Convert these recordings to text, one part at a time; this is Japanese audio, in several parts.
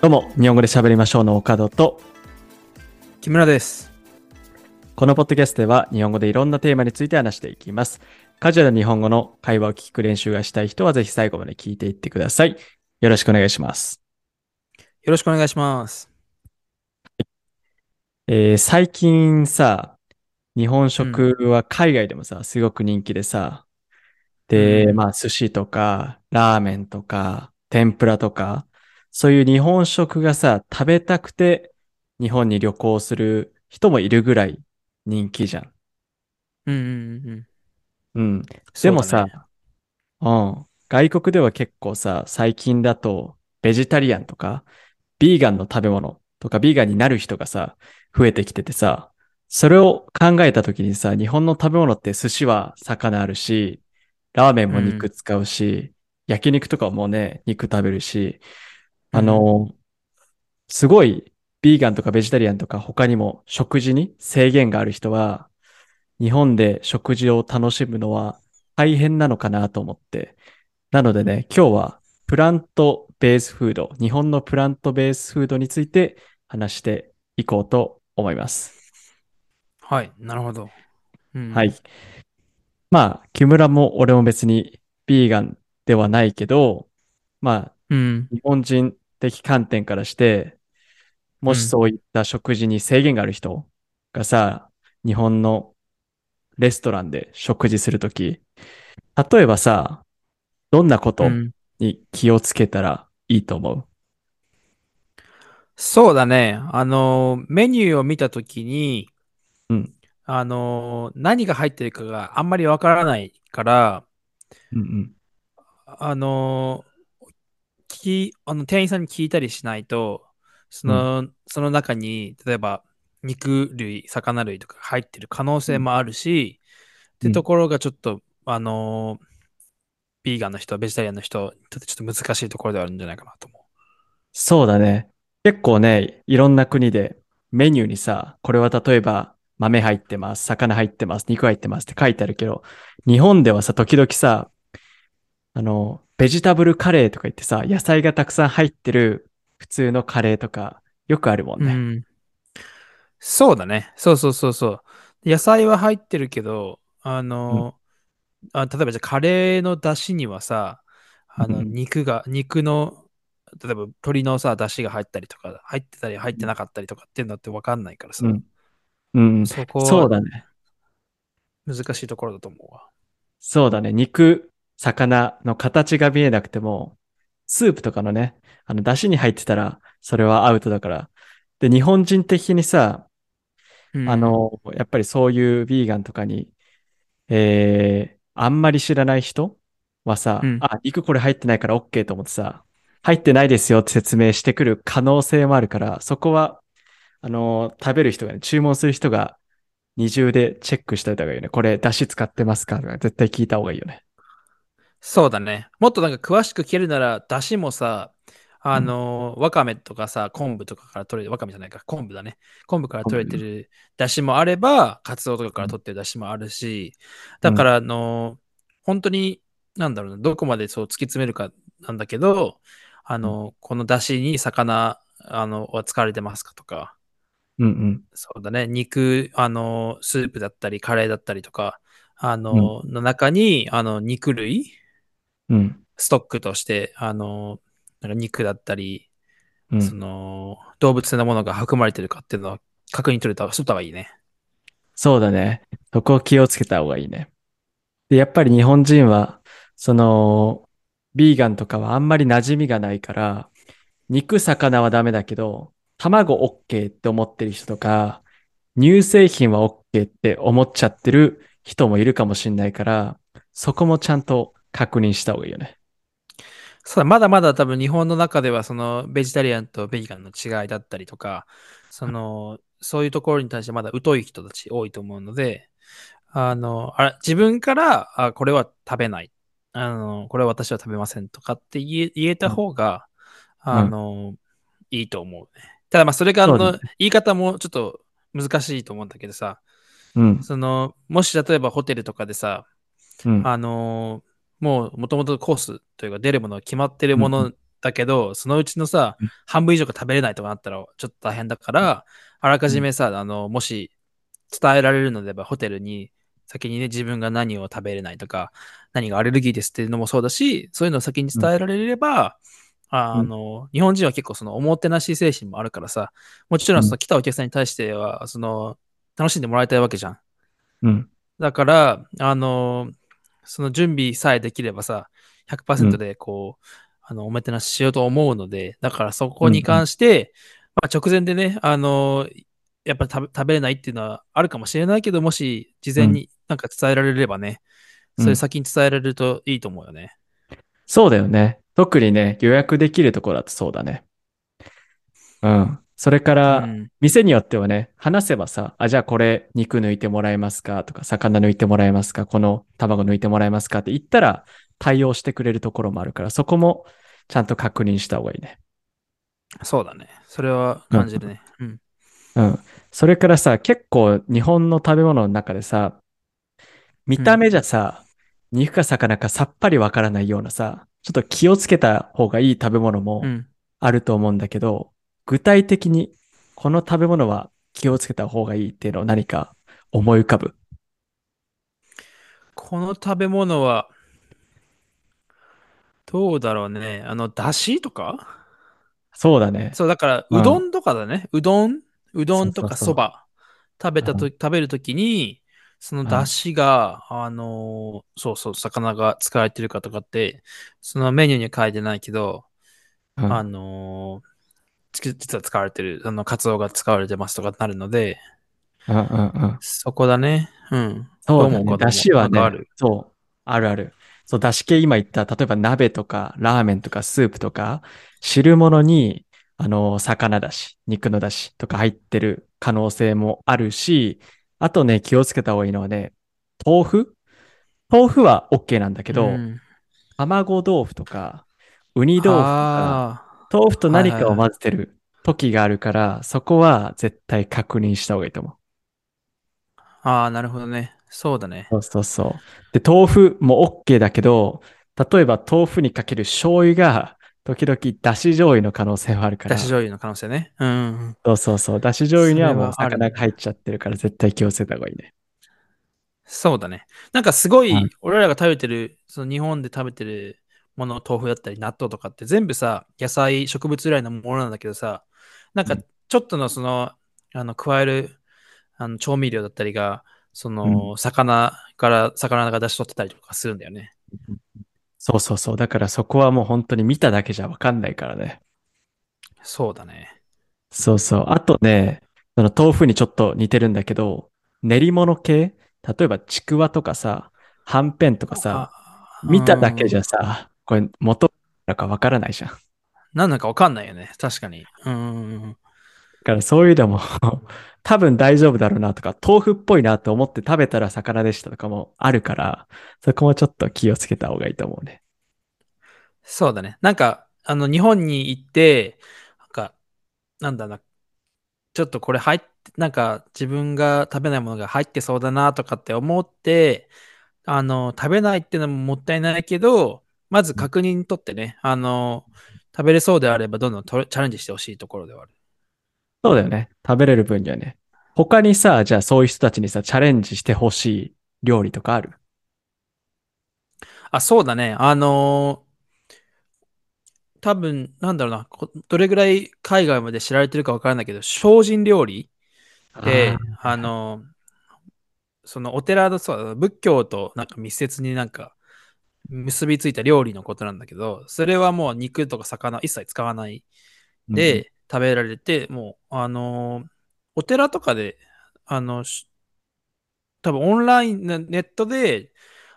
どうも、日本語で喋りましょうの岡戸と、木村です。このポッドキャストでは日本語でいろんなテーマについて話していきます。カジュアルな日本語の会話を聞く練習がしたい人はぜひ最後まで聞いていってください。よろしくお願いします。よろしくお願いします。えー最近さ、日本食は海外でもさ、すごく人気でさ、で、うんまあ寿司とか、ラーメンとか、天ぷらとか、そういう日本食がさ、食べたくて日本に旅行する人もいるぐらい人気じゃん。うんうんうん。うん。でもさそうだね、うん。外国では結構さ、最近だと、ベジタリアンとか、ビーガンの食べ物とか、ビーガンになる人がさ、増えてきててさ、それを考えたときにさ、日本の食べ物って寿司は魚あるし、ラーメンも肉使うし、焼肉とかもね、肉食べるし、あの、すごい、ビーガンとかベジタリアンとか他にも食事に制限がある人は、日本で食事を楽しむのは大変なのかなと思って。なのでね、今日はプラントベースフード、日本のプラントベースフードについて話していこうと思います。はい、なるほど。うんはい。。まあ、木村も俺も別にビーガンではないけど、まあ、うん。日本人的観点からして、もしうんそういった食事に制限がある人がさ、日本のレストランで食事するとき、例えばさ、どんなことうんに気をつけたらいいと思う？そうだね。あの、メニューを見たときに、うんあの、何が入ってるかがあんまりわからないから、うんうん。あの、聞き、あの、店員さんに聞いたりしないと、その、その中に、例えば、肉類、魚類とか入ってる可能性もあるし、ってところがちょっと、あの、ビーガンの人、ベジタリアンの人にとってちょっと難しいところではあるんじゃないかなと思そうだね。結構ね、いろんな国でメニューにさ、これは例えば豆入ってます、魚入ってます、肉入ってますって書いてあるけど、日本ではさ、時々さ、あの、ベジタブルカレーとか言ってさ、野菜がたくさん入ってる普通のカレーとか、よくあるもんう。ね。うん。そうだね。そうそうそうそう。野菜は入ってるけど、あの、あ例えばじゃあカレーの出汁にはさ、あの、うん肉が、肉の、例えば鶏のさ、出汁が入ったりとか、入ってたり入ってなかったりとかっていうのって分かんないからさ、うん。うん。そこはそうだね。難しいところだと思うわ。そうだね。肉、魚の形が見えなくても、スープとかのね、あの、出汁に入ってたら、それはアウトだから。で、日本人的にさ、うんあ、の、やっぱりそういうビーガンとかに、えー、あんまり知らない人はさ、うんあ、肉これ入ってないから OK と思ってさ、入ってないですよって説明してくる可能性もあるから、そこは、あの、食べる人がね、注文する人が二重でチェックしておいた方がいいよね。これ、出汁使ってますかとか絶対聞いた方がいいよね。そうだね。もっとなんか詳しく聞けるなら、出汁もさ、あの、わかめとかさ、昆布とかから取れる、わかめじゃないか、昆布だね。昆布から取れてる出汁もあれば、カツオとかから取ってる出汁もあるし、だから、あの、本当に、なんだろうな、どこまでそう突き詰めるかなんだけど、あの、この出汁に魚、あの、は使われてますかとか、うんうん。そうだね、肉、あの、スープだったり、カレーだったりとか、あの、の中に、あの、肉類、うん。ストックとして、あの、なんか肉だったり、うん。その、動物性のものが含まれてるかっていうのは確認取れた、しとった方がいいね。そうだね。そこを気をつけた方がいいね。で、やっぱり日本人は、その、ビーガンとかはあんまり馴染みがないから、肉、魚はダメだけど、卵 OK って思ってる人とか、乳製品は OK って思っちゃってる人もいるかもしれないから、そこもちゃんと確認した方がいいよね。そうだ、まだまだ多分日本の中ではそのベジタリアンとベーガンの違いだったりとか、その、そういうところに対してまだ疎い人たち多いと思うので、あの、あ自分から、あ、これは食べない。あの、これは私は食べませんとかって言え言えた方が、んあの、いいと思うね。ただまあそれがあの、そうだ言い方もちょっと難しいと思うんだけどさ、うん。その、もし例えばホテルとかでさ、うん。あのーもう、もともとコースというか出るものが決まってるものだけど、そのうちのさ、うん。半分以上が食べれないとかなったらちょっと大変だから、あらかじめさ、あの、もし伝えられるのであれば、ホテルに先にね、自分が何を食べれないとか、何がアレルギーですっていうのもそうだし、そういうのを先に伝えられれば、あの、日本人は結構そのおもてなし精神もあるからさ、もちろん。その来たお客さんに対しては、その、楽しんでもらいたいわけじゃん。うん。だから、あの、その準備さえできればさ、100%でこう、あの、おもてなししようと思うので、だからそこに関して、まあ、直前でね、あの、やっぱり食べ食べれないっていうのはあるかもしれないけど、もし事前になんか伝えられればね、うんそれ先に伝えられるといいと思うよね。そうだよね。特にね、予約できるところだとそうだね。うん。それかうら、ん。店によってはね、話せばさ、あ、じゃあこれ肉抜いてもらえますか？とか、魚抜いてもらえますかこの卵抜いてもらえますか？って言ったら対応してくれるところもあるから、そこもちゃんと確認した方がいいね。そうだね。それは感じるね。うん。うん。それからさ、結構日本の食べ物の中でさ、見た目じゃさ、肉か魚かさっぱりわからないようなさ、ちょっと気をつけた方がいい食べ物もうん。あると思うんだけど、具体的にこの食べ物は気をつけた方がいいっていうのを何か思い浮かぶ？この食べ物は、どうだろうね。あの、だしとか？そうだね。そう、だから、うどんとかだね。うどん？うどんとかそば食べたと、う食べるときに、その出汁が、あのーそうそう、魚が使われてるかとかって、そのメニューには書いてないけど、うんあの実は使われてる、あの、カツオが使われてますとかなるので、うんうんうん。そこだね。うん。そうだね。だしはねそう、あるある。そう、だし系今言った、例えば鍋とか、ラーメンとか、スープとか、汁物に、あの、魚だし、肉のだしとか入ってる可能性もあるし、あとね、気をつけた方がいいのはね、豆腐？豆腐は OK なんだけど、うん卵豆腐とか、ウニ豆腐とか、あ豆腐と何かを混ぜてる時があるから、そこは絶対確認した方がいいと思う。ーあー、なるほどね。そうだね。そうそうそう。で、豆腐も OK だけど、例えば豆腐にかける醤油が、時々だし醤油の可能性はあるから。だし醤油の可能性ね。うんうん。そうそうそう。だし醤油にはもう魚が入っちゃってるから、絶対気をつけた方がいいね。そうだね。なんかすごい、うん俺らが食べてる、その日本で食べてるもの、豆腐だったり納豆とかって全部さ、野菜、植物由来のものなんだけどさ、なんかうんちょっとのその、あの、加えるあの調味料だったりが、その、魚から、魚が出し取ってたりとかするんだよね。そうそうそう。だからそこはもう本当に見ただけじゃわかんないからね。そうだね。そうそう。あとね、その豆腐にちょっと似てるんだけど、練り物系？例えばちくわとかさ、はんぺんとかさ、あ見ただけじゃ。ゃさ、これ元だかわからないじゃん。だなんだかわかんないよね。確かに。うんうんうん。からそういうのも 多分大丈夫だろうなとか、豆腐っぽいなと思って食べたら魚でしたとかもあるから、そこもちょっと気をつけた方がいいと思うね。そうだね。なんか、あの、日本に行って、なんか、なんだな、ちょっとこれ入って、なんか自分が食べないものが入ってそうだなとかって思って、あの、食べないっていうのももったいないけど、まず確認取ってね、あの、食べれそうであればどんどんチャレンジしてほしいところではある。そうだよね。食べれる分にはね。他にさ、じゃあそういう人たちにさ、チャレンジしてほしい料理とかある？あ、そうだね。あの多分、なんだろうな、こどれぐらい海外まで知られてるかわからないけど、精進料理で、あの、そのお寺だそうだ、仏教となんか密接になんか結びついた料理のことなんだけど、それはもう肉とか魚一切使わないうんで食べられて、もう、あの、お寺とかで、あの、し多分オンライン、ネネットで、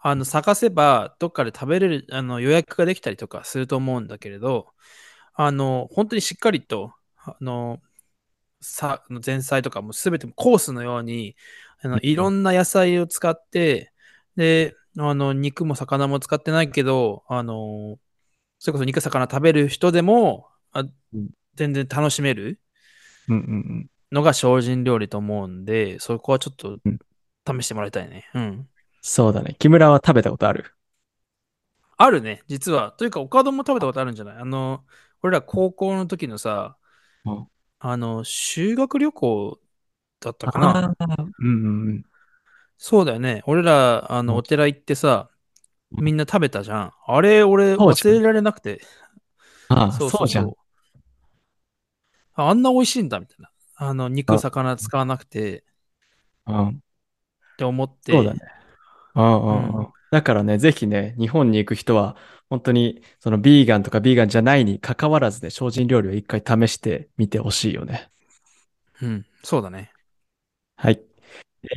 あの、探せば、どっかで食べれる、あの、予約ができたりとかすると思うんだけれど、あの、本当にしっかりと、あの、さ、前菜とかもすべてコースのように、あの、うん。いろんな野菜を使って、で、あの、肉も魚も使ってないけど、あの、それこそ肉魚食べる人でも、あうん全然楽しめるうんうんうん。のが精進料理と思うんで、そこはちょっとうん試してもらいたいね。うん。そうだね。木村は食べたことある？あるね、実は。というか、オカドも食べたことあるんじゃない？あの、俺ら高校の時のさ、うんあの、修学旅行だったかあな？あ、うんうんうん。そうだよね。俺ら、あの、うんお寺行ってさ、みんな食べたじゃん。あれ、俺、そうじゃん忘れられなくて。ああ、そうそじゃん。ああんな美味しいんだ、みたいな。あの、肉、あ魚使わなくて、うん。って思って。そうだね。うんうんううん。だからね、ぜひね、日本に行く人は、本当に、そのビーガンとかビーガンじゃないに関わらずね、精進料理を一回試してみてほしいよね。うん、そうだね。はい。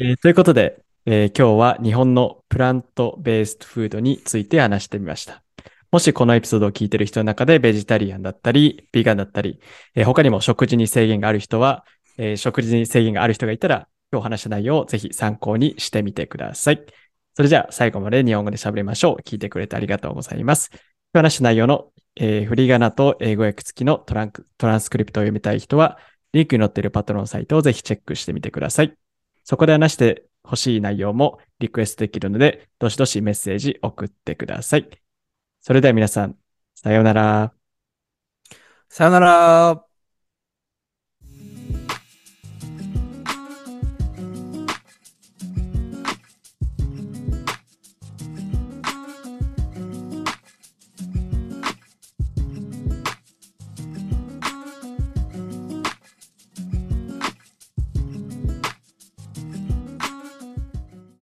えーということで、えー今日は日本のプラントベースフードについて話してみました。もしこのエピソードを聞いている人の中でベジタリアンだったり、ビーガンだったり、えー他にも食事に制限がある人は、えー食事に制限がある人がいたら、今日話した内容をぜひ参考にしてみてください。それじゃあ最後まで日本語で喋りましょう。聞いてくれてありがとうございます。今日話した内容の、えー振り仮名と英語訳付きのトラントランスクリプトを読みたい人は、リンクに載っているパトロンサイトをぜひチェックしてみてください。そこで話して欲しい内容もリクエストできるので、どしどしメッセージ送ってください。それでは皆さん、さようなら。さようなら。